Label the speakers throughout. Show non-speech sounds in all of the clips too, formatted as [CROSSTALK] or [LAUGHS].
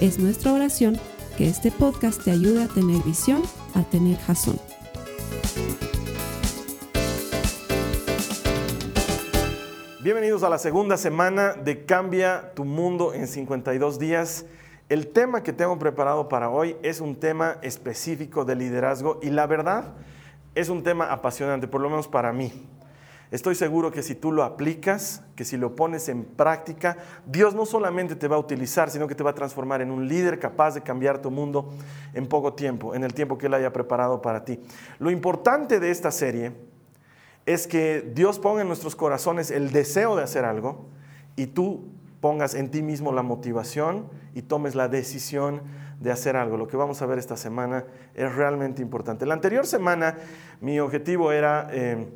Speaker 1: Es nuestra oración que este podcast te ayude a tener visión, a tener jazón.
Speaker 2: Bienvenidos a la segunda semana de Cambia tu mundo en 52 días. El tema que tengo preparado para hoy es un tema específico de liderazgo y la verdad es un tema apasionante, por lo menos para mí. Estoy seguro que si tú lo aplicas, que si lo pones en práctica, Dios no solamente te va a utilizar, sino que te va a transformar en un líder capaz de cambiar tu mundo en poco tiempo, en el tiempo que Él haya preparado para ti. Lo importante de esta serie es que Dios ponga en nuestros corazones el deseo de hacer algo y tú pongas en ti mismo la motivación y tomes la decisión de hacer algo. Lo que vamos a ver esta semana es realmente importante. La anterior semana mi objetivo era... Eh,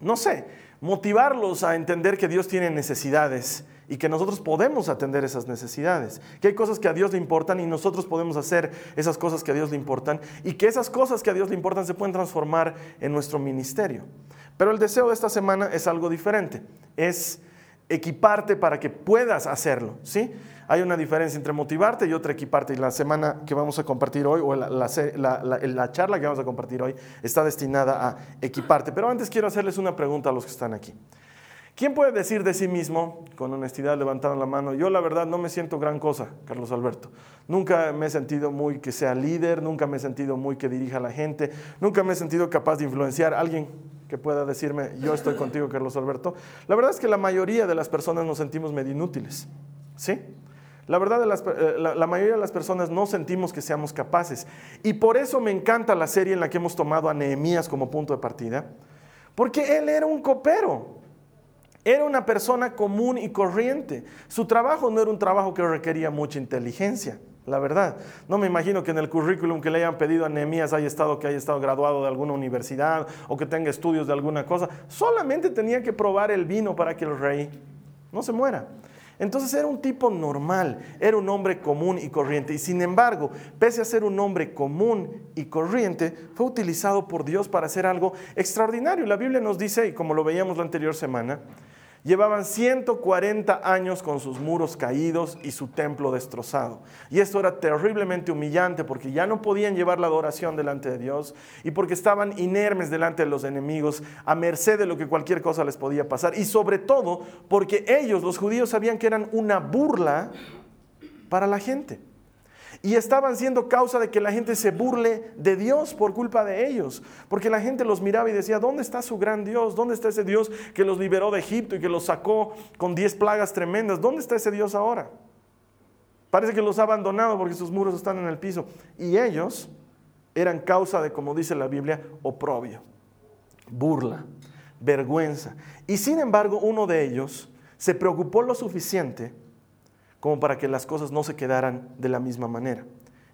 Speaker 2: no sé, motivarlos a entender que Dios tiene necesidades y que nosotros podemos atender esas necesidades, que hay cosas que a Dios le importan y nosotros podemos hacer esas cosas que a Dios le importan y que esas cosas que a Dios le importan se pueden transformar en nuestro ministerio. Pero el deseo de esta semana es algo diferente, es equiparte para que puedas hacerlo, ¿sí? Hay una diferencia entre motivarte y otra equiparte. Y la semana que vamos a compartir hoy, o la, charla que vamos a compartir hoy, está destinada a equiparte. Pero antes quiero hacerles una pregunta a los que están aquí. ¿Quién puede decir de sí mismo, con honestidad levantando la mano, yo la verdad no me siento gran cosa, Carlos Alberto? Nunca me he sentido muy que sea líder, nunca me he sentido muy que dirija a la gente, nunca me he sentido capaz de influenciar a alguien que pueda decirme, yo estoy contigo, Carlos Alberto. La verdad es que la mayoría de las personas nos sentimos medio inútiles, ¿sí? La verdad, eh, la, mayoría de las personas no sentimos que seamos capaces. Y por eso me encanta la serie en la que hemos tomado a Nehemías como punto de partida, porque él era un copero. Era una persona común y corriente. Su trabajo no era un trabajo que requería mucha inteligencia, la verdad. No me imagino que en el currículum que le hayan pedido a Nehemías haya estado que haya estado graduado de alguna universidad o que tenga estudios de alguna cosa. Solamente tenía que probar el vino para que el rey no se muera. Entonces era un tipo normal, era un hombre común y corriente. Y sin embargo, pese a ser un hombre común y corriente, fue utilizado por Dios para hacer algo extraordinario. La Biblia nos dice, y como lo veíamos la anterior semana, Llevaban 140 años con sus muros caídos y su templo destrozado. Y esto era terriblemente humillante porque ya no podían llevar la adoración delante de Dios y porque estaban inermes delante de los enemigos, a merced de lo que cualquier cosa les podía pasar. Y sobre todo porque ellos, los judíos, sabían que eran una burla para la gente. Y estaban siendo causa de que la gente se burle de Dios por culpa de ellos. Porque la gente los miraba y decía, ¿dónde está su gran Dios? ¿Dónde está ese Dios que los liberó de Egipto y que los sacó con diez plagas tremendas? ¿Dónde está ese Dios ahora? Parece que los ha abandonado porque sus muros están en el piso. Y ellos eran causa de, como dice la Biblia, oprobio, burla, vergüenza. Y sin embargo, uno de ellos se preocupó lo suficiente como para que las cosas no se quedaran de la misma manera.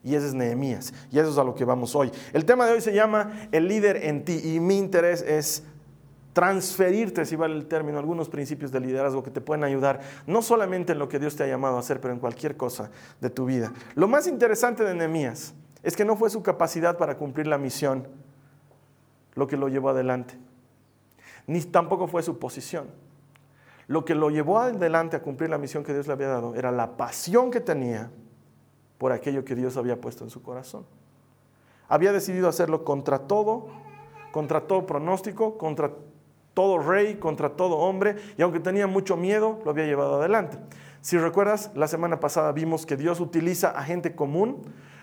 Speaker 2: Y ese es Nehemías. Y eso es a lo que vamos hoy. El tema de hoy se llama El líder en ti. Y mi interés es transferirte, si vale el término, algunos principios de liderazgo que te pueden ayudar, no solamente en lo que Dios te ha llamado a hacer, pero en cualquier cosa de tu vida. Lo más interesante de Nehemías es que no fue su capacidad para cumplir la misión lo que lo llevó adelante, ni tampoco fue su posición. Lo que lo llevó adelante a cumplir la misión que Dios le había dado era la pasión que tenía por aquello que Dios había puesto en su corazón. Había decidido hacerlo contra todo, contra todo pronóstico, contra todo rey, contra todo hombre, y aunque tenía mucho miedo, lo había llevado adelante. Si recuerdas, la semana pasada vimos que Dios utiliza a gente común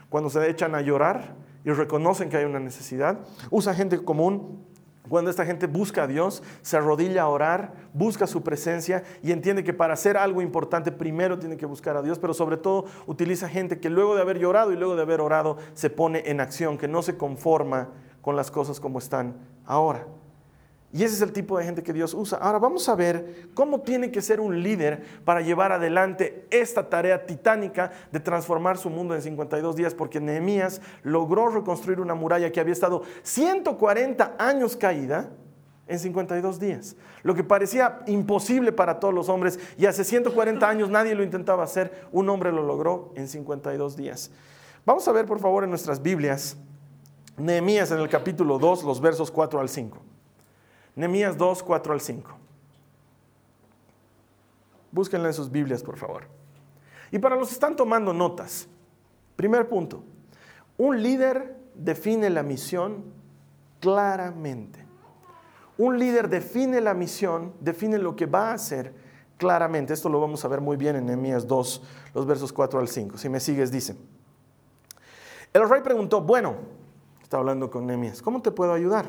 Speaker 2: cuando se echan a llorar y reconocen que hay una necesidad. Usa gente común cuando esta gente busca a Dios, se arrodilla a orar, busca su presencia y entiende que para hacer algo importante primero tiene que buscar a Dios, pero sobre todo utiliza gente que luego de haber llorado y luego de haber orado se pone en acción, que no se conforma con las cosas como están ahora. Y ese es el tipo de gente que Dios usa. Ahora vamos a ver cómo tiene que ser un líder para llevar adelante esta tarea titánica de transformar su mundo en 52 días, porque Nehemías logró reconstruir una muralla que había estado 140 años caída en 52 días. Lo que parecía imposible para todos los hombres y hace 140 años nadie lo intentaba hacer, un hombre lo logró en 52 días. Vamos a ver por favor en nuestras Biblias Nehemías en el capítulo 2, los versos 4 al 5. Nehemías 2, 4 al 5. Búsquenla en sus Biblias, por favor. Y para los que están tomando notas, primer punto, un líder define la misión claramente. Un líder define la misión, define lo que va a hacer claramente. Esto lo vamos a ver muy bien en Nehemías 2, los versos 4 al 5. Si me sigues, dice. El rey preguntó, bueno, está hablando con Nehemías, ¿cómo te puedo ayudar?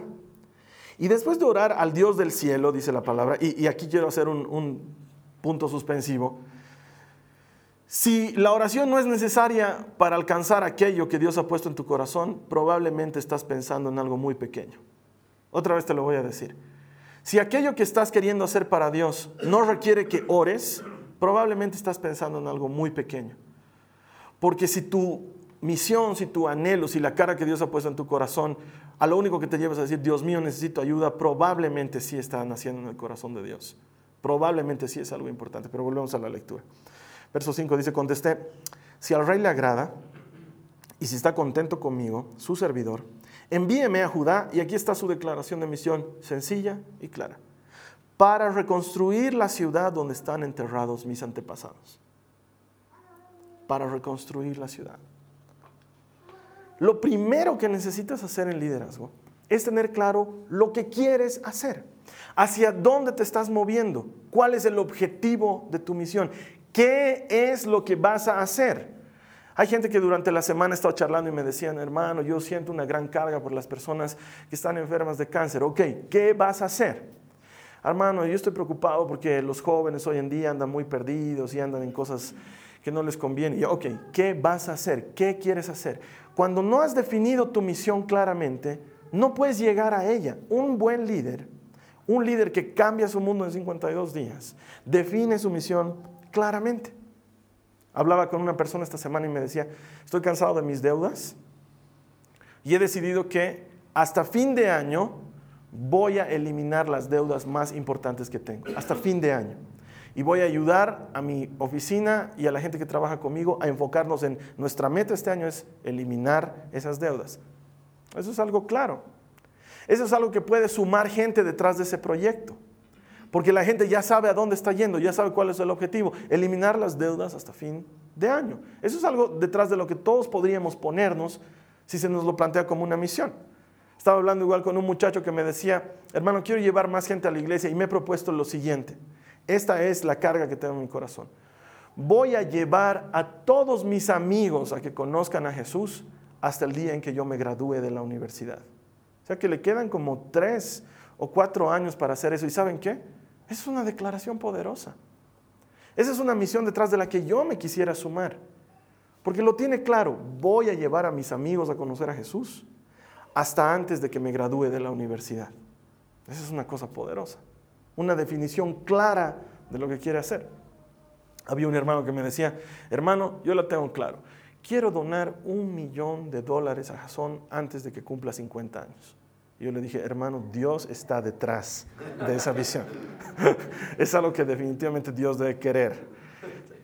Speaker 2: Y después de orar al Dios del cielo, dice la palabra, y, aquí quiero hacer un, un punto suspensivo, si la oración no es necesaria para alcanzar aquello que Dios ha puesto en tu corazón, probablemente estás pensando en algo muy pequeño. Otra vez te lo voy a decir. Si aquello que estás queriendo hacer para Dios no requiere que ores, probablemente estás pensando en algo muy pequeño. Porque si tu misión, si tu anhelo, si la cara que Dios ha puesto en tu corazón, a lo único que te llevas a decir, Dios mío, necesito ayuda, probablemente sí está naciendo en el corazón de Dios. Probablemente sí es algo importante, pero volvemos a la lectura. Verso 5 dice, contesté, si al rey le agrada y si está contento conmigo, su servidor, envíeme a Judá, y aquí está su declaración de misión, sencilla y clara, para reconstruir la ciudad donde están enterrados mis antepasados. Para reconstruir la ciudad. Lo primero que necesitas hacer en liderazgo es tener claro lo que quieres hacer, hacia dónde te estás moviendo, cuál es el objetivo de tu misión, qué es lo que vas a hacer. Hay gente que durante la semana ha estado charlando y me decían, hermano, yo siento una gran carga por las personas que están enfermas de cáncer. Ok, ¿qué vas a hacer? Hermano, yo estoy preocupado porque los jóvenes hoy en día andan muy perdidos y andan en cosas que no les conviene. Y, ok, ¿qué vas a hacer? ¿Qué quieres hacer? Cuando no has definido tu misión claramente, no puedes llegar a ella. Un buen líder, un líder que cambia su mundo en 52 días, define su misión claramente. Hablaba con una persona esta semana y me decía, estoy cansado de mis deudas y he decidido que hasta fin de año voy a eliminar las deudas más importantes que tengo, hasta fin de año y voy a ayudar a mi oficina y a la gente que trabaja conmigo a enfocarnos en nuestra meta este año es eliminar esas deudas. Eso es algo claro. Eso es algo que puede sumar gente detrás de ese proyecto. Porque la gente ya sabe a dónde está yendo, ya sabe cuál es el objetivo, eliminar las deudas hasta fin de año. Eso es algo detrás de lo que todos podríamos ponernos si se nos lo plantea como una misión. Estaba hablando igual con un muchacho que me decía, hermano, quiero llevar más gente a la iglesia y me he propuesto lo siguiente. Esta es la carga que tengo en mi corazón. Voy a llevar a todos mis amigos a que conozcan a Jesús hasta el día en que yo me gradúe de la universidad. O sea que le quedan como tres o cuatro años para hacer eso. ¿Y saben qué? Es una declaración poderosa. Esa es una misión detrás de la que yo me quisiera sumar. Porque lo tiene claro, voy a llevar a mis amigos a conocer a Jesús hasta antes de que me gradúe de la universidad. Esa es una cosa poderosa una definición clara de lo que quiere hacer. Había un hermano que me decía, hermano, yo lo tengo claro, quiero donar un millón de dólares a Jason antes de que cumpla 50 años. Y yo le dije, hermano, Dios está detrás de esa visión. [LAUGHS] es algo que definitivamente Dios debe querer.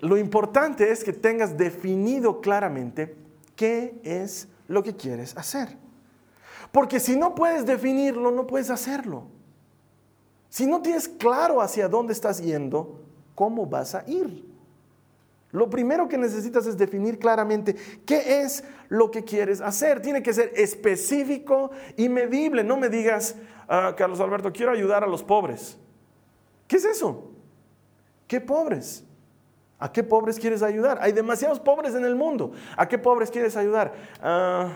Speaker 2: Lo importante es que tengas definido claramente qué es lo que quieres hacer. Porque si no puedes definirlo, no puedes hacerlo. Si no tienes claro hacia dónde estás yendo, ¿cómo vas a ir? Lo primero que necesitas es definir claramente qué es lo que quieres hacer. Tiene que ser específico y medible. No me digas, ah, Carlos Alberto, quiero ayudar a los pobres. ¿Qué es eso? ¿Qué pobres? ¿A qué pobres quieres ayudar? Hay demasiados pobres en el mundo. ¿A qué pobres quieres ayudar? Uh,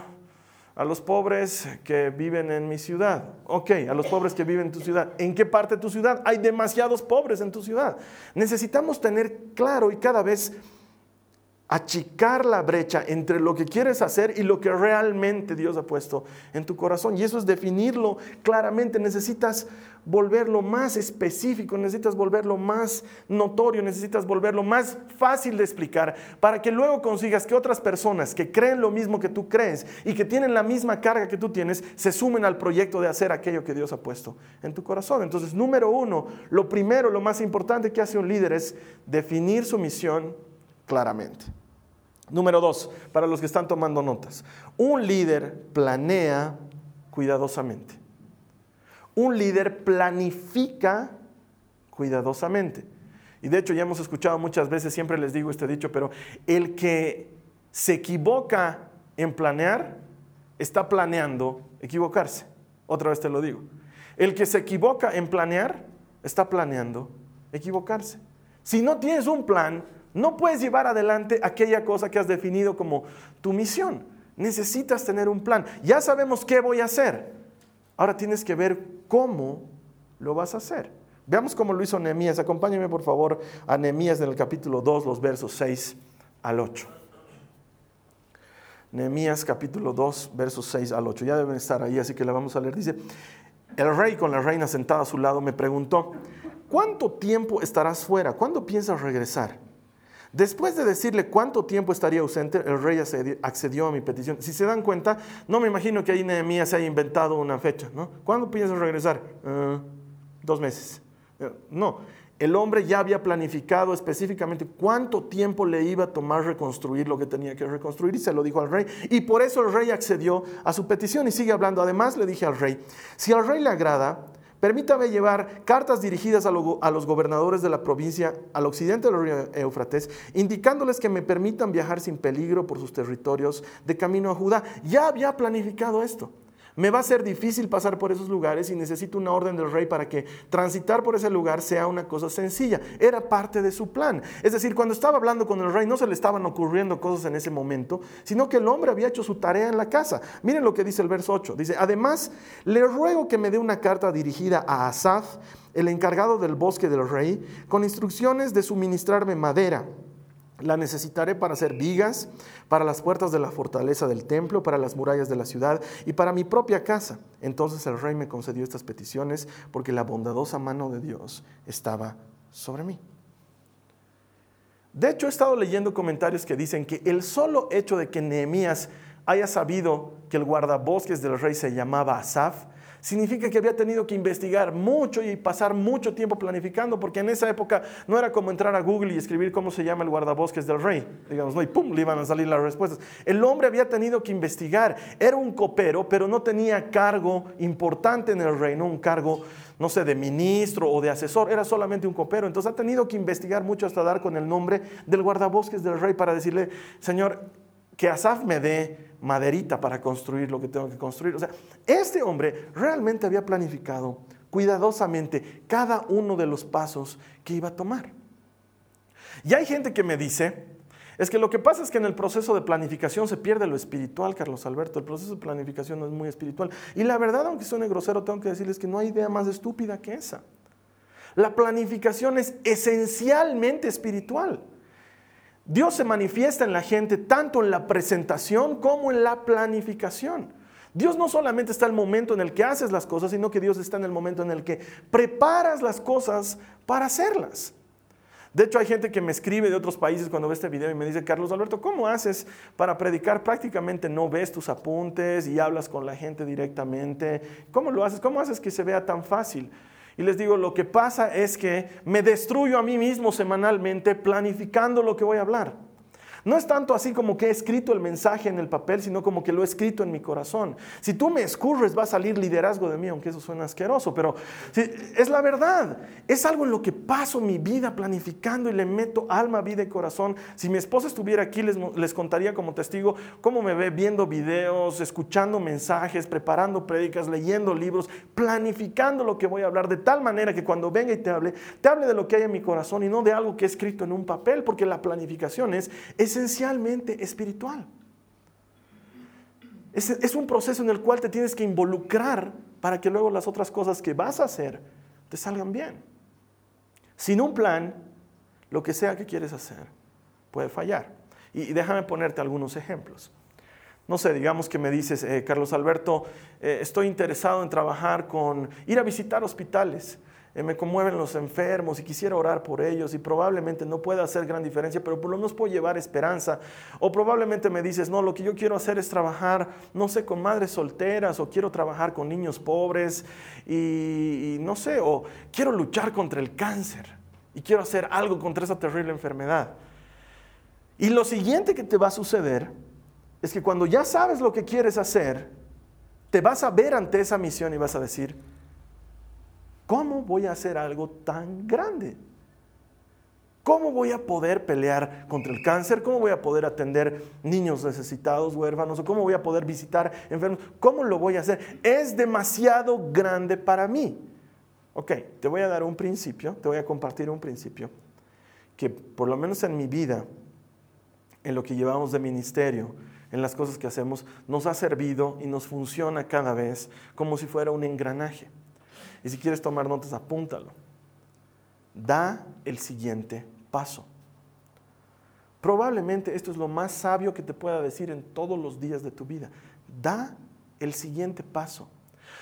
Speaker 2: a los pobres que viven en mi ciudad. Ok, a los pobres que viven en tu ciudad. ¿En qué parte de tu ciudad? Hay demasiados pobres en tu ciudad. Necesitamos tener claro y cada vez achicar la brecha entre lo que quieres hacer y lo que realmente Dios ha puesto en tu corazón. Y eso es definirlo claramente. Necesitas volverlo más específico, necesitas volverlo más notorio, necesitas volverlo más fácil de explicar para que luego consigas que otras personas que creen lo mismo que tú crees y que tienen la misma carga que tú tienes, se sumen al proyecto de hacer aquello que Dios ha puesto en tu corazón. Entonces, número uno, lo primero, lo más importante que hace un líder es definir su misión claramente. Número dos, para los que están tomando notas, un líder planea cuidadosamente. Un líder planifica cuidadosamente. Y de hecho ya hemos escuchado muchas veces, siempre les digo este dicho, pero el que se equivoca en planear, está planeando equivocarse. Otra vez te lo digo. El que se equivoca en planear, está planeando equivocarse. Si no tienes un plan, no puedes llevar adelante aquella cosa que has definido como tu misión. Necesitas tener un plan. Ya sabemos qué voy a hacer. Ahora tienes que ver cómo lo vas a hacer. Veamos cómo lo hizo Nehemías. Acompáñame por favor a Nehemías en el capítulo 2, los versos 6 al 8. Nehemías capítulo 2, versos 6 al 8. Ya deben estar ahí, así que la vamos a leer. Dice, el rey con la reina sentada a su lado me preguntó, ¿cuánto tiempo estarás fuera? ¿Cuándo piensas regresar? Después de decirle cuánto tiempo estaría ausente, el rey accedió a mi petición. Si se dan cuenta, no me imagino que ahí Nehemías se haya inventado una fecha. ¿no? ¿Cuándo piensas regresar? Ah, dos meses. Eh, no, el hombre ya había planificado específicamente cuánto tiempo le iba a tomar reconstruir lo que tenía que reconstruir y se lo dijo al rey. Y por eso el rey accedió a su petición y sigue hablando. Además le dije al rey, si al rey le agrada, Permítame llevar cartas dirigidas a, los gobernadores de la provincia al occidente del río Éufrates, indicándoles que me permitan viajar sin peligro por sus territorios de camino a Judá. Ya había planificado esto. Me va a ser difícil pasar por esos lugares y necesito una orden del rey para que transitar por ese lugar sea una cosa sencilla. Era parte de su plan. Es decir, cuando estaba hablando con el rey no se le estaban ocurriendo cosas en ese momento, sino que el hombre había hecho su tarea en la casa. Miren lo que dice el verso 8. Dice, además, le ruego que me dé una carta dirigida a Asaf, el encargado del bosque del rey, con instrucciones de suministrarme madera la necesitaré para hacer vigas, para las puertas de la fortaleza del templo, para las murallas de la ciudad y para mi propia casa. Entonces el rey me concedió estas peticiones porque la bondadosa mano de Dios estaba sobre mí. De hecho, he estado leyendo comentarios que dicen que el solo hecho de que Nehemías haya sabido que el guardabosques del rey se llamaba Asaf, significa que había tenido que investigar mucho y pasar mucho tiempo planificando, porque en esa época no era como entrar a Google y escribir cómo se llama el guardabosques del rey, digamos, ¿no? y pum, le iban a salir las respuestas. El hombre había tenido que investigar, era un copero, pero no tenía cargo importante en el reino, un cargo, no sé, de ministro o de asesor, era solamente un copero, entonces ha tenido que investigar mucho hasta dar con el nombre del guardabosques del rey para decirle, Señor, que Asaf me dé maderita para construir lo que tengo que construir. O sea, este hombre realmente había planificado cuidadosamente cada uno de los pasos que iba a tomar. Y hay gente que me dice, es que lo que pasa es que en el proceso de planificación se pierde lo espiritual, Carlos Alberto. El proceso de planificación no es muy espiritual. Y la verdad, aunque suene grosero, tengo que decirles que no hay idea más estúpida que esa. La planificación es esencialmente espiritual. Dios se manifiesta en la gente tanto en la presentación como en la planificación. Dios no solamente está en el momento en el que haces las cosas, sino que Dios está en el momento en el que preparas las cosas para hacerlas. De hecho, hay gente que me escribe de otros países cuando ve este video y me dice, Carlos Alberto, ¿cómo haces para predicar? Prácticamente no ves tus apuntes y hablas con la gente directamente. ¿Cómo lo haces? ¿Cómo haces que se vea tan fácil? Y les digo, lo que pasa es que me destruyo a mí mismo semanalmente planificando lo que voy a hablar. No es tanto así como que he escrito el mensaje en el papel, sino como que lo he escrito en mi corazón. Si tú me escurres, va a salir liderazgo de mí, aunque eso suena asqueroso, pero es la verdad. Es algo en lo que paso mi vida planificando y le meto alma, vida y corazón. Si mi esposa estuviera aquí, les, les contaría como testigo cómo me ve viendo videos, escuchando mensajes, preparando prédicas, leyendo libros, planificando lo que voy a hablar, de tal manera que cuando venga y te hable, te hable de lo que hay en mi corazón y no de algo que he escrito en un papel, porque la planificación es esencialmente espiritual. Es, un proceso en el cual te tienes que involucrar para que luego las otras cosas que vas a hacer te salgan bien. Sin un plan, lo que sea que quieres hacer puede fallar. Y, déjame ponerte algunos ejemplos. No sé, digamos que me dices, eh, Carlos Alberto, eh, estoy interesado en trabajar con ir a visitar hospitales. Eh, me conmueven los enfermos y quisiera orar por ellos y probablemente no pueda hacer gran diferencia, pero por lo menos puedo llevar esperanza. O probablemente me dices, no, lo que yo quiero hacer es trabajar, no sé, con madres solteras o quiero trabajar con niños pobres y, y no sé, o quiero luchar contra el cáncer y quiero hacer algo contra esa terrible enfermedad. Y lo siguiente que te va a suceder es que cuando ya sabes lo que quieres hacer, te vas a ver ante esa misión y vas a decir, ¿Cómo voy a hacer algo tan grande? ¿Cómo voy a poder pelear contra el cáncer? ¿Cómo voy a poder atender niños necesitados, huérfanos? cómo voy a poder visitar enfermos? ¿Cómo lo voy a hacer? Es demasiado grande para mí. Ok, te voy a dar un principio, te voy a compartir un principio que por lo menos en mi vida, en lo que llevamos de ministerio, en las cosas que hacemos, nos ha servido y nos funciona cada vez como si fuera un engranaje. Y si quieres tomar notas, apúntalo. Da el siguiente paso. Probablemente esto es lo más sabio que te pueda decir en todos los días de tu vida. Da el siguiente paso.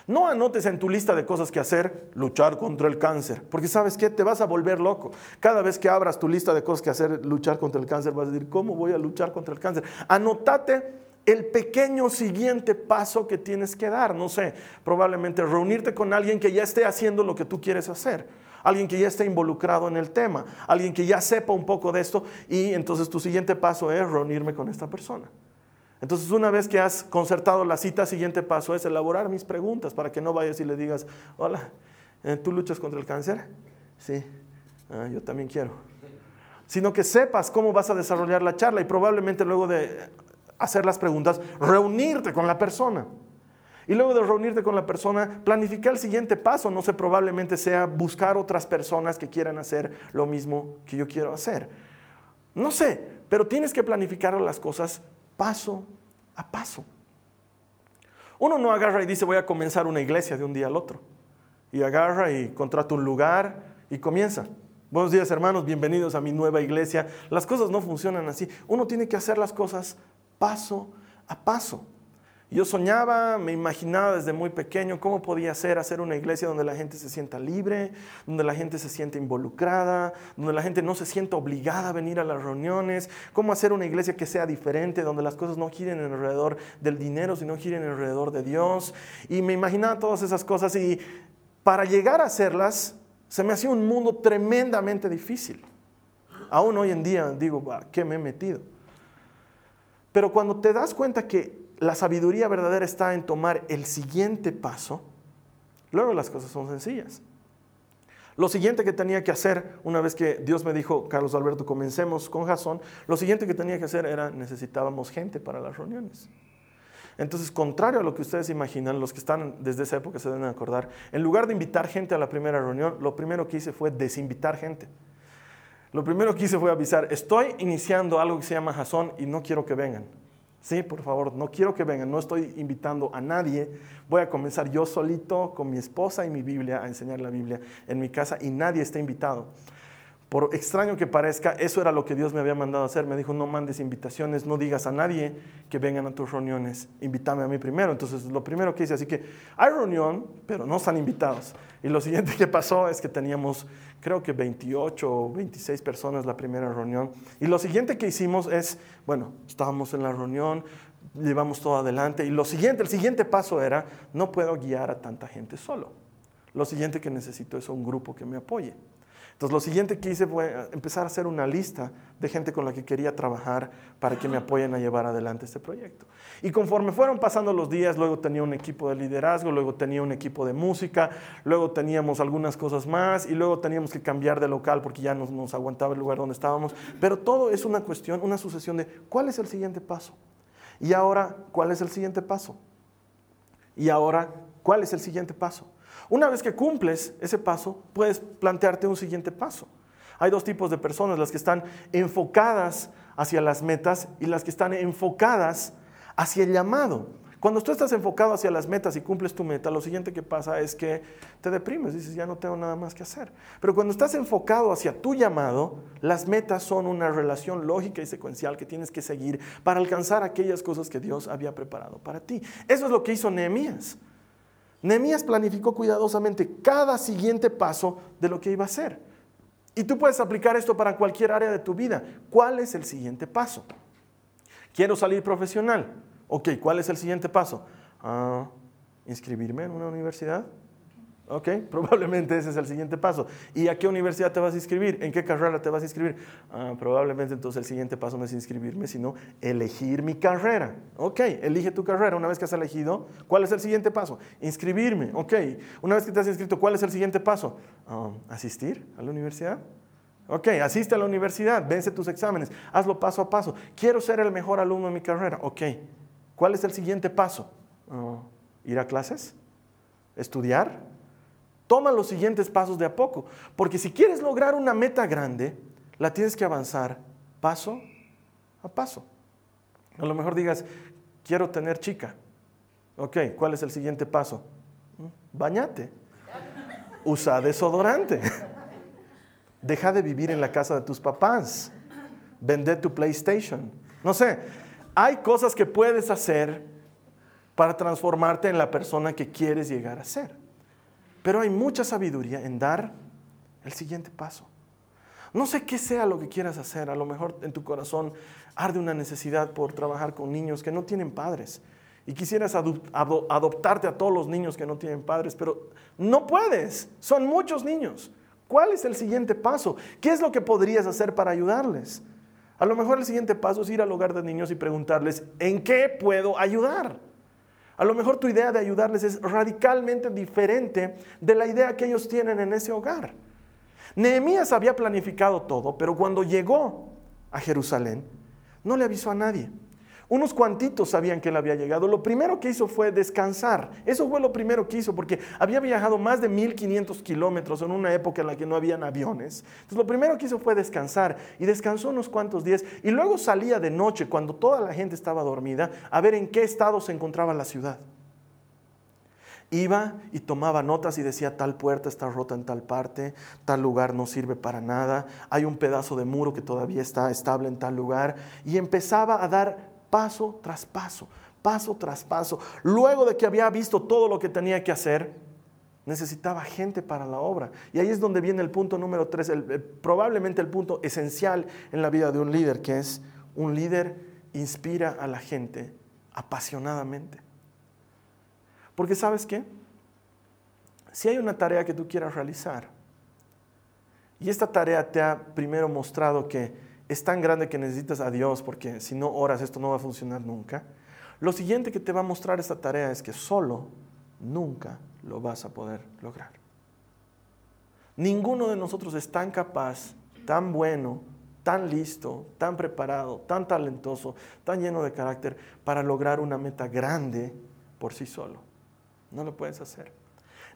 Speaker 2: No anotes en tu lista de cosas que hacer luchar contra el cáncer, porque sabes qué, te vas a volver loco. Cada vez que abras tu lista de cosas que hacer luchar contra el cáncer, vas a decir, ¿cómo voy a luchar contra el cáncer? Anotate el pequeño siguiente paso que tienes que dar. No sé, probablemente reunirte con alguien que ya esté haciendo lo que tú quieres hacer. Alguien que ya esté involucrado en el tema, alguien que ya sepa un poco de esto y entonces tu siguiente paso es reunirme con esta persona. Entonces una vez que has concertado la cita, siguiente paso es elaborar mis preguntas para que no vayas y le digas, hola, eh, ¿tú luchas contra el cáncer? Sí, ah, yo también quiero. Sino que sepas cómo vas a desarrollar la charla y probablemente luego de hacer las preguntas, reunirte con la persona. Y luego de reunirte con la persona, planificar el siguiente paso. No sé, probablemente sea buscar otras personas que quieran hacer lo mismo que yo quiero hacer. No sé, pero tienes que planificar las cosas paso a paso. Uno no agarra y dice voy a comenzar una iglesia de un día al otro. Y agarra y contrata un lugar y comienza. Buenos días hermanos, bienvenidos a mi nueva iglesia. Las cosas no funcionan así. Uno tiene que hacer las cosas paso a paso. Yo soñaba, me imaginaba desde muy pequeño cómo podía ser hacer una iglesia donde la gente se sienta libre, donde la gente se sienta involucrada, donde la gente no se sienta obligada a venir a las reuniones, cómo hacer una iglesia que sea diferente, donde las cosas no giren alrededor del dinero, sino giren alrededor de Dios. Y me imaginaba todas esas cosas y para llegar a hacerlas se me hacía un mundo tremendamente difícil. Aún hoy en día digo, ¿qué me he metido? Pero cuando te das cuenta que la sabiduría verdadera está en tomar el siguiente paso, luego las cosas son sencillas. Lo siguiente que tenía que hacer, una vez que Dios me dijo, Carlos Alberto, comencemos con Jason, lo siguiente que tenía que hacer era necesitábamos gente para las reuniones. Entonces, contrario a lo que ustedes imaginan, los que están desde esa época se deben acordar, en lugar de invitar gente a la primera reunión, lo primero que hice fue desinvitar gente. Lo primero que hice fue avisar, estoy iniciando algo que se llama Jason y no quiero que vengan. Sí, por favor, no quiero que vengan, no estoy invitando a nadie. Voy a comenzar yo solito con mi esposa y mi Biblia a enseñar la Biblia en mi casa y nadie está invitado. Por extraño que parezca, eso era lo que Dios me había mandado hacer. Me dijo, no mandes invitaciones, no digas a nadie que vengan a tus reuniones, invítame a mí primero. Entonces, lo primero que hice, así que hay reunión, pero no están invitados. Y lo siguiente [LAUGHS] que pasó es que teníamos, creo que 28 o 26 personas la primera reunión. Y lo siguiente que hicimos es, bueno, estábamos en la reunión, llevamos todo adelante. Y lo siguiente, el siguiente paso era, no puedo guiar a tanta gente solo. Lo siguiente que necesito es un grupo que me apoye. Entonces lo siguiente que hice fue eh, empezar a hacer una lista de gente con la que quería trabajar para que me apoyen a llevar adelante este proyecto. Y conforme fueron pasando los días, luego tenía un equipo de liderazgo, luego tenía un equipo de música, luego teníamos algunas cosas más y luego teníamos que cambiar de local porque ya nos, nos aguantaba el lugar donde estábamos. Pero todo es una cuestión, una sucesión de cuál es el siguiente paso. Y ahora, ¿cuál es el siguiente paso? Y ahora, ¿cuál es el siguiente paso? Una vez que cumples ese paso, puedes plantearte un siguiente paso. Hay dos tipos de personas, las que están enfocadas hacia las metas y las que están enfocadas hacia el llamado. Cuando tú estás enfocado hacia las metas y cumples tu meta, lo siguiente que pasa es que te deprimes, dices, ya no tengo nada más que hacer. Pero cuando estás enfocado hacia tu llamado, las metas son una relación lógica y secuencial que tienes que seguir para alcanzar aquellas cosas que Dios había preparado para ti. Eso es lo que hizo Nehemías. Nehemías planificó cuidadosamente cada siguiente paso de lo que iba a hacer. Y tú puedes aplicar esto para cualquier área de tu vida. ¿Cuál es el siguiente paso? Quiero salir profesional. Ok, ¿cuál es el siguiente paso? Ah, ¿Inscribirme en una universidad? Ok, [LAUGHS] probablemente ese es el siguiente paso. ¿Y a qué universidad te vas a inscribir? ¿En qué carrera te vas a inscribir? Ah, probablemente entonces el siguiente paso no es inscribirme, sino elegir mi carrera. Ok, elige tu carrera. Una vez que has elegido, ¿cuál es el siguiente paso? Inscribirme. Ok, una vez que te has inscrito, ¿cuál es el siguiente paso? Ah, ¿Asistir a la universidad? Ok, asiste a la universidad, vence tus exámenes, hazlo paso a paso. Quiero ser el mejor alumno en mi carrera. Ok, ¿cuál es el siguiente paso? Ah, ¿Ir a clases? ¿Estudiar? Toma los siguientes pasos de a poco, porque si quieres lograr una meta grande, la tienes que avanzar paso a paso. A lo mejor digas, quiero tener chica. Ok, ¿cuál es el siguiente paso? Mm, bañate. Usa desodorante. [LAUGHS] Deja de vivir en la casa de tus papás. Vende tu PlayStation. No sé, hay cosas que puedes hacer para transformarte en la persona que quieres llegar a ser. Pero hay mucha sabiduría en dar el siguiente paso. No sé qué sea lo que quieras hacer. A lo mejor en tu corazón arde una necesidad por trabajar con niños que no tienen padres. Y quisieras adoptarte a todos los niños que no tienen padres, pero no puedes. Son muchos niños. ¿Cuál es el siguiente paso? ¿Qué es lo que podrías hacer para ayudarles? A lo mejor el siguiente paso es ir al hogar de niños y preguntarles, ¿en qué puedo ayudar? A lo mejor tu idea de ayudarles es radicalmente diferente de la idea que ellos tienen en ese hogar. Nehemías había planificado todo, pero cuando llegó a Jerusalén, no le avisó a nadie. Unos cuantitos sabían que él había llegado. Lo primero que hizo fue descansar. Eso fue lo primero que hizo, porque había viajado más de 1500 kilómetros en una época en la que no habían aviones. Entonces lo primero que hizo fue descansar y descansó unos cuantos días y luego salía de noche cuando toda la gente estaba dormida a ver en qué estado se encontraba la ciudad. Iba y tomaba notas y decía tal puerta está rota en tal parte, tal lugar no sirve para nada, hay un pedazo de muro que todavía está estable en tal lugar y empezaba a dar paso tras paso, paso tras paso. Luego de que había visto todo lo que tenía que hacer, necesitaba gente para la obra. Y ahí es donde viene el punto número tres, probablemente el punto esencial en la vida de un líder, que es un líder inspira a la gente apasionadamente. Porque sabes qué? Si hay una tarea que tú quieras realizar, y esta tarea te ha primero mostrado que es tan grande que necesitas a Dios porque si no oras esto no va a funcionar nunca. Lo siguiente que te va a mostrar esta tarea es que solo nunca lo vas a poder lograr. Ninguno de nosotros es tan capaz, tan bueno, tan listo, tan preparado, tan talentoso, tan lleno de carácter para lograr una meta grande por sí solo. No lo puedes hacer.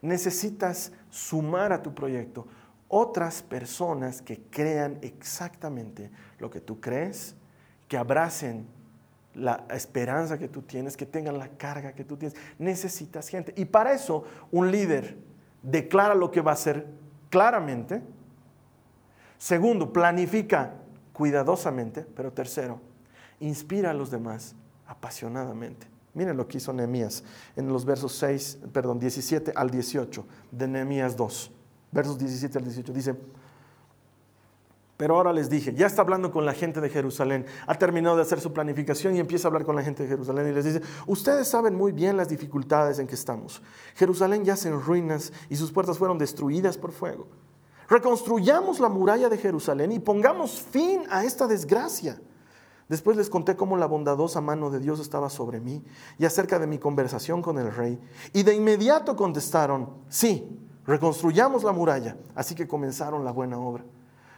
Speaker 2: Necesitas sumar a tu proyecto otras personas que crean exactamente lo que tú crees, que abracen la esperanza que tú tienes, que tengan la carga que tú tienes. Necesitas gente. Y para eso un líder declara lo que va a hacer claramente. Segundo, planifica cuidadosamente. Pero tercero, inspira a los demás apasionadamente. Miren lo que hizo Nehemías en los versos 6, perdón, 17 al 18 de Nehemías 2 versos 17 al 18. Dice, pero ahora les dije, ya está hablando con la gente de Jerusalén, ha terminado de hacer su planificación y empieza a hablar con la gente de Jerusalén y les dice, ustedes saben muy bien las dificultades en que estamos. Jerusalén yace en ruinas y sus puertas fueron destruidas por fuego. Reconstruyamos la muralla de Jerusalén y pongamos fin a esta desgracia. Después les conté cómo la bondadosa mano de Dios estaba sobre mí y acerca de mi conversación con el rey. Y de inmediato contestaron, sí, reconstruyamos la muralla. Así que comenzaron la buena obra.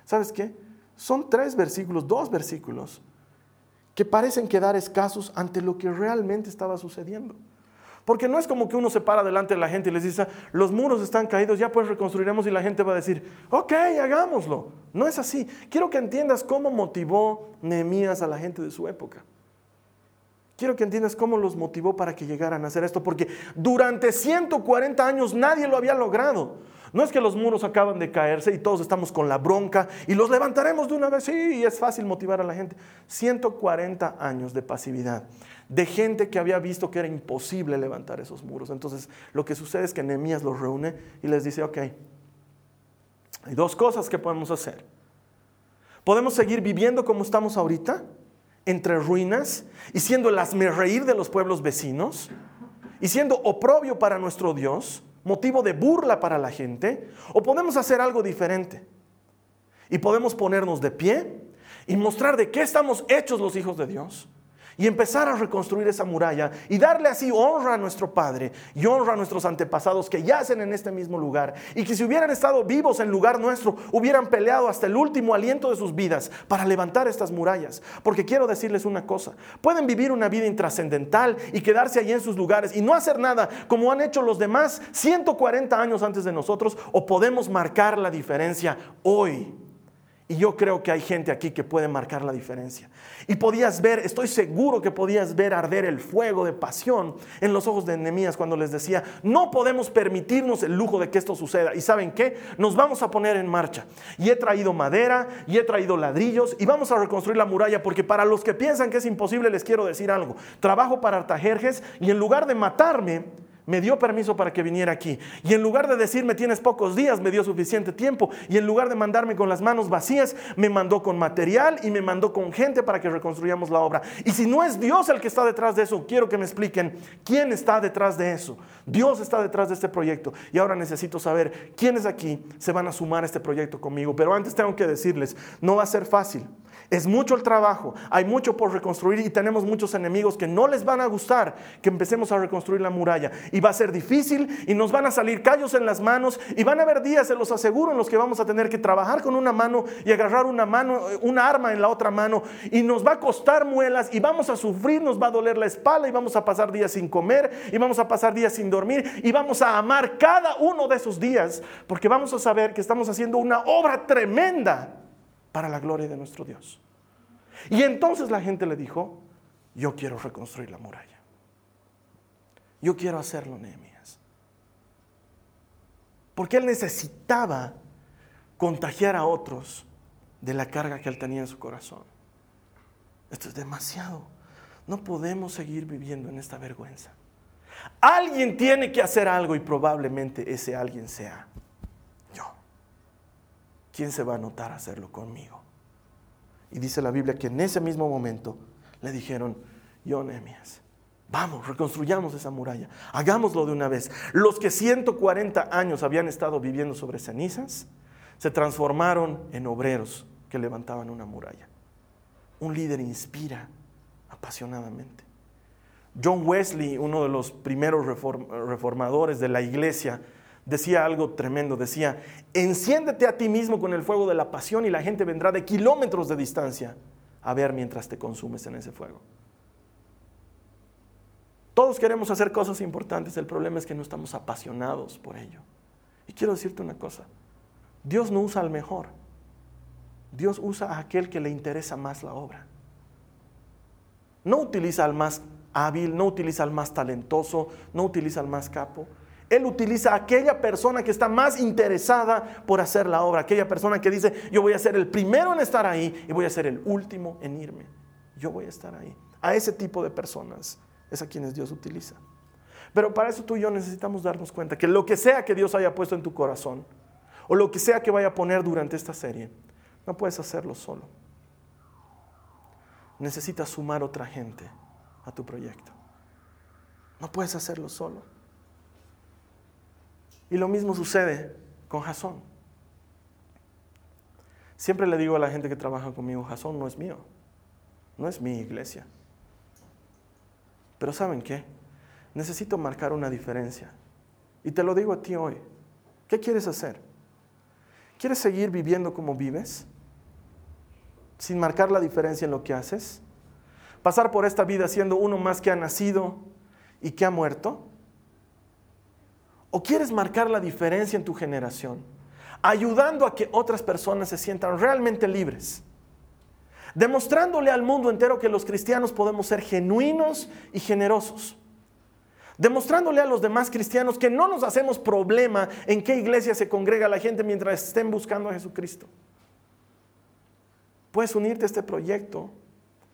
Speaker 2: ¿Sabes qué? Son tres versículos, dos versículos, que parecen quedar escasos ante lo que realmente estaba sucediendo. Porque no es como que uno se para delante de la gente y les dice, los muros están caídos, ya pues reconstruiremos y la gente va a decir, ok, hagámoslo. No es así. Quiero que entiendas cómo motivó Nehemías a la gente de su época. Quiero que entiendas cómo los motivó para que llegaran a hacer esto, porque durante 140 años nadie lo había logrado. No es que los muros acaban de caerse y todos estamos con la bronca y los levantaremos de una vez. Sí, es fácil motivar a la gente. 140 años de pasividad, de gente que había visto que era imposible levantar esos muros. Entonces, lo que sucede es que Nehemías los reúne y les dice, ok, hay dos cosas que podemos hacer. Podemos seguir viviendo como estamos ahorita, entre ruinas y siendo el reír de los pueblos vecinos y siendo oprobio para nuestro Dios, motivo de burla para la gente, o podemos hacer algo diferente. Y podemos ponernos de pie y mostrar de qué estamos hechos los hijos de Dios y empezar a reconstruir esa muralla y darle así honra a nuestro Padre y honra a nuestros antepasados que yacen en este mismo lugar y que si hubieran estado vivos en lugar nuestro, hubieran peleado hasta el último aliento de sus vidas para levantar estas murallas. Porque quiero decirles una cosa, pueden vivir una vida intrascendental y quedarse allí en sus lugares y no hacer nada como han hecho los demás 140 años antes de nosotros o podemos marcar la diferencia hoy y yo creo que hay gente aquí que puede marcar la diferencia. Y podías ver, estoy seguro que podías ver arder el fuego de pasión en los ojos de Nehemías cuando les decía, no podemos permitirnos el lujo de que esto suceda. Y saben qué, nos vamos a poner en marcha. Y he traído madera, y he traído ladrillos, y vamos a reconstruir la muralla, porque para los que piensan que es imposible, les quiero decir algo. Trabajo para Artajerjes, y en lugar de matarme, me dio permiso para que viniera aquí. Y en lugar de decirme tienes pocos días, me dio suficiente tiempo. Y en lugar de mandarme con las manos vacías, me mandó con material y me mandó con gente para que reconstruyamos la obra. Y si no es Dios el que está detrás de eso, quiero que me expliquen quién está detrás de eso. Dios está detrás de este proyecto. Y ahora necesito saber quiénes aquí se van a sumar a este proyecto conmigo. Pero antes tengo que decirles, no va a ser fácil. Es mucho el trabajo, hay mucho por reconstruir y tenemos muchos enemigos que no les van a gustar que empecemos a reconstruir la muralla. Y va a ser difícil y nos van a salir callos en las manos y van a haber días, se los aseguro, en los que vamos a tener que trabajar con una mano y agarrar una mano, una arma en la otra mano y nos va a costar muelas y vamos a sufrir, nos va a doler la espalda y vamos a pasar días sin comer y vamos a pasar días sin dormir y vamos a amar cada uno de esos días porque vamos a saber que estamos haciendo una obra tremenda para la gloria de nuestro Dios. Y entonces la gente le dijo, yo quiero reconstruir la muralla. Yo quiero hacerlo, Nehemías. Porque él necesitaba contagiar a otros de la carga que él tenía en su corazón. Esto es demasiado. No podemos seguir viviendo en esta vergüenza. Alguien tiene que hacer algo y probablemente ese alguien sea ¿quién se va a notar hacerlo conmigo? Y dice la Biblia que en ese mismo momento le dijeron, yo, Nehemías, vamos, reconstruyamos esa muralla, hagámoslo de una vez. Los que 140 años habían estado viviendo sobre cenizas, se transformaron en obreros que levantaban una muralla. Un líder inspira apasionadamente. John Wesley, uno de los primeros reformadores de la iglesia, decía algo tremendo, decía, enciéndete a ti mismo con el fuego de la pasión y la gente vendrá de kilómetros de distancia a ver mientras te consumes en ese fuego. Todos queremos hacer cosas importantes, el problema es que no estamos apasionados por ello. Y quiero decirte una cosa, Dios no usa al mejor, Dios usa a aquel que le interesa más la obra. No utiliza al más hábil, no utiliza al más talentoso, no utiliza al más capo. Él utiliza a aquella persona que está más interesada por hacer la obra, aquella persona que dice, yo voy a ser el primero en estar ahí y voy a ser el último en irme. Yo voy a estar ahí. A ese tipo de personas es a quienes Dios utiliza. Pero para eso tú y yo necesitamos darnos cuenta que lo que sea que Dios haya puesto en tu corazón, o lo que sea que vaya a poner durante esta serie, no puedes hacerlo solo. Necesitas sumar otra gente a tu proyecto. No puedes hacerlo solo. Y lo mismo sucede con Jasón. Siempre le digo a la gente que trabaja conmigo, Jasón no es mío, no es mi iglesia. Pero ¿saben qué? Necesito marcar una diferencia. Y te lo digo a ti hoy. ¿Qué quieres hacer? ¿Quieres seguir viviendo como vives? Sin marcar la diferencia en lo que haces. Pasar por esta vida siendo uno más que ha nacido y que ha muerto. ¿O quieres marcar la diferencia en tu generación? Ayudando a que otras personas se sientan realmente libres. demostrándole al mundo entero que los cristianos podemos ser genuinos y generosos, demostrándole a los demás cristianos que no nos hacemos problema en qué iglesia se congrega la gente mientras estén buscando a Jesucristo. Puedes unirte a este proyecto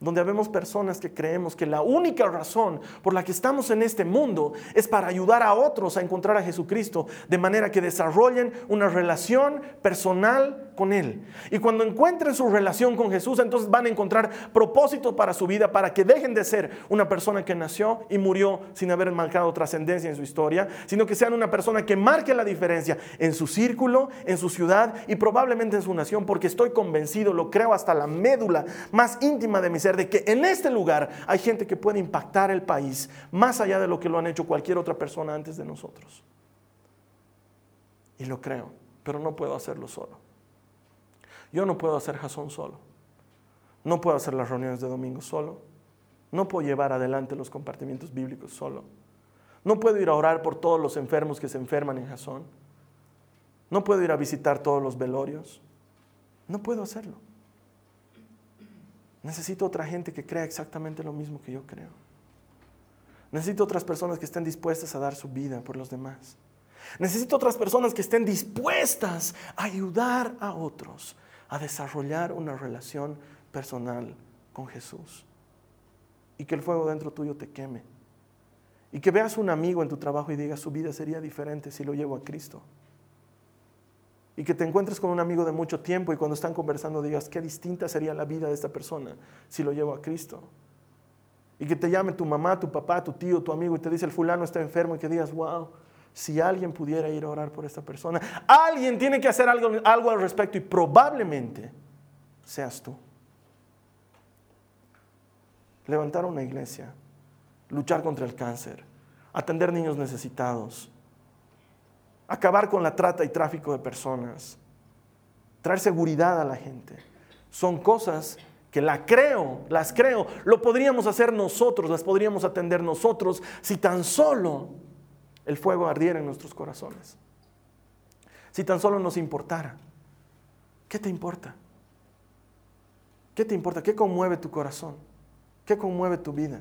Speaker 2: donde habemos personas que creemos que la única razón por la que estamos en este mundo es para ayudar a otros a encontrar a Jesucristo, de manera que desarrollen una relación personal con Él. Y cuando encuentren su relación con Jesús, entonces van a encontrar propósito para su vida, para que dejen de ser una persona que nació y murió sin haber marcado trascendencia en su historia, sino que sean una persona que marque la diferencia en su círculo, en su ciudad y probablemente en su nación, porque estoy convencido, lo creo hasta la médula más íntima de mi ser, de que en este lugar hay gente que puede impactar el país más allá de lo que lo han hecho cualquier otra persona antes de nosotros. Y lo creo, pero no puedo hacerlo solo. Yo no puedo hacer jazón solo. No puedo hacer las reuniones de domingo solo. No puedo llevar adelante los compartimientos bíblicos solo. No puedo ir a orar por todos los enfermos que se enferman en jazón. No puedo ir a visitar todos los velorios. No puedo hacerlo. Necesito otra gente que crea exactamente lo mismo que yo creo. Necesito otras personas que estén dispuestas a dar su vida por los demás. Necesito otras personas que estén dispuestas a ayudar a otros a desarrollar una relación personal con Jesús. Y que el fuego dentro tuyo te queme. Y que veas un amigo en tu trabajo y digas, su vida sería diferente si lo llevo a Cristo. Y que te encuentres con un amigo de mucho tiempo y cuando están conversando digas, qué distinta sería la vida de esta persona si lo llevo a Cristo. Y que te llame tu mamá, tu papá, tu tío, tu amigo y te dice, el fulano está enfermo y que digas, wow, si alguien pudiera ir a orar por esta persona, alguien tiene que hacer algo, algo al respecto y probablemente seas tú. Levantar una iglesia, luchar contra el cáncer, atender niños necesitados, acabar con la trata y tráfico de personas, traer seguridad a la gente. Son cosas que la creo, las creo, lo podríamos hacer nosotros, las podríamos atender nosotros si tan solo el fuego ardiera en nuestros corazones. Si tan solo nos importara, ¿qué te importa? ¿Qué te importa? ¿Qué conmueve tu corazón? ¿Qué conmueve tu vida?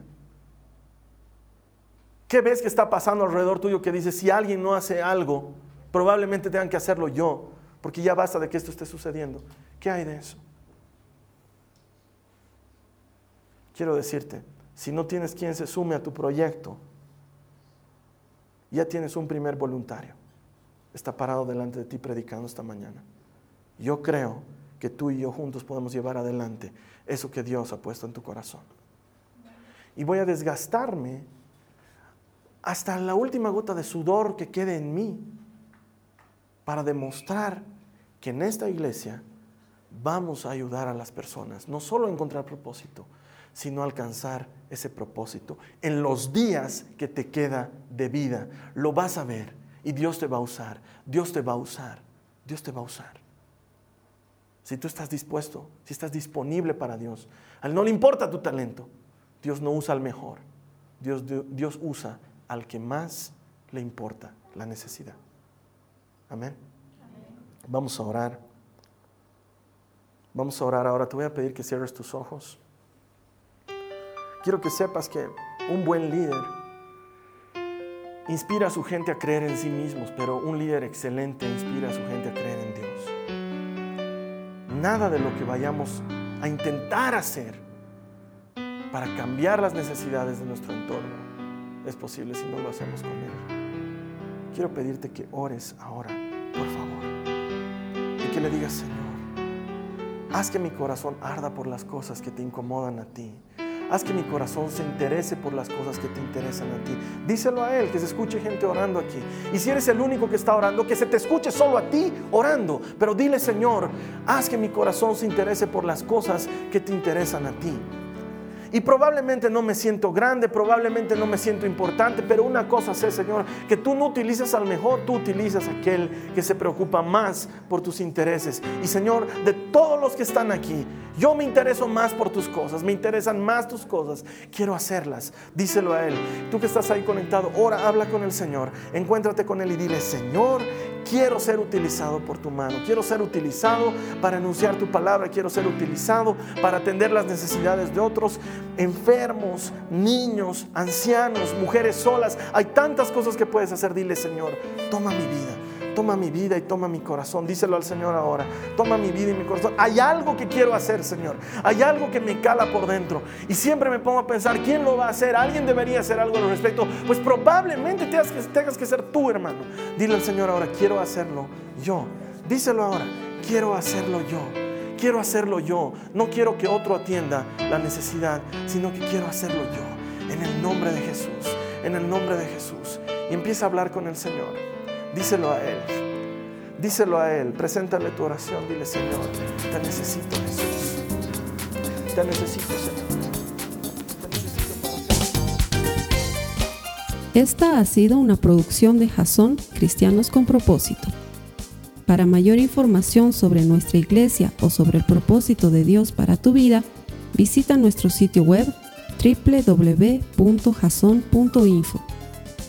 Speaker 2: ¿Qué ves que está pasando alrededor tuyo que dice, si alguien no hace algo, probablemente tengan que hacerlo yo, porque ya basta de que esto esté sucediendo? ¿Qué hay de eso? Quiero decirte, si no tienes quien se sume a tu proyecto, ya tienes un primer voluntario. Está parado delante de ti predicando esta mañana. Yo creo que tú y yo juntos podemos llevar adelante eso que Dios ha puesto en tu corazón. Y voy a desgastarme hasta la última gota de sudor que quede en mí para demostrar que en esta iglesia vamos a ayudar a las personas, no solo a encontrar propósito, sino alcanzar ese propósito. En los días que te queda de vida, lo vas a ver y Dios te va a usar, Dios te va a usar, Dios te va a usar. Si tú estás dispuesto, si estás disponible para Dios, a él no le importa tu talento, Dios no usa al mejor, Dios, Dios usa al que más le importa la necesidad. Amén. Vamos a orar. Vamos a orar ahora. Te voy a pedir que cierres tus ojos. Quiero que sepas que un buen líder inspira a su gente a creer en sí mismos, pero un líder excelente inspira a su gente a creer en Dios. Nada de lo que vayamos a intentar hacer para cambiar las necesidades de nuestro entorno es posible si no lo hacemos con Él. Quiero pedirte que ores ahora, por favor, y que le digas, Señor, haz que mi corazón arda por las cosas que te incomodan a ti Haz que mi corazón se interese por las cosas que te interesan a ti. Díselo a Él, que se escuche gente orando aquí. Y si eres el único que está orando, que se te escuche solo a ti orando. Pero dile, Señor, haz que mi corazón se interese por las cosas que te interesan a ti. Y probablemente no me siento grande, probablemente no me siento importante, pero una cosa sé, Señor, que tú no utilizas al mejor, tú utilizas aquel que se preocupa más por tus intereses. Y Señor, de todos los que están aquí, yo me intereso más por tus cosas, me interesan más tus cosas, quiero hacerlas. Díselo a Él. Tú que estás ahí conectado, ora, habla con el Señor, encuéntrate con Él y dile, Señor, quiero ser utilizado por tu mano, quiero ser utilizado para anunciar tu palabra, quiero ser utilizado para atender las necesidades de otros, enfermos, niños, ancianos, mujeres solas. Hay tantas cosas que puedes hacer. Dile, Señor, toma mi vida toma mi vida y toma mi corazón. Díselo al Señor ahora. Toma mi vida y mi corazón. Hay algo que quiero hacer, Señor. Hay algo que me cala por dentro. Y siempre me pongo a pensar, ¿quién lo va a hacer? ¿Alguien debería hacer algo al respecto? Pues probablemente tengas que, ser tú, hermano. Dile al Señor ahora, quiero hacerlo yo. Díselo ahora, quiero hacerlo yo. Quiero hacerlo yo. No quiero que otro atienda la necesidad, sino que quiero hacerlo yo. En el nombre de Jesús. En el nombre de Jesús. Y empieza a hablar con el Señor. Díselo a Él. Díselo a Él. Preséntale tu oración. Dile, Señor, te necesito, Jesús. Te necesito, Señor.
Speaker 1: Esta ha sido una producción de Jason Cristianos con Propósito. Para mayor información sobre nuestra iglesia o sobre el propósito de Dios para tu vida, visita nuestro sitio web www.jason.info.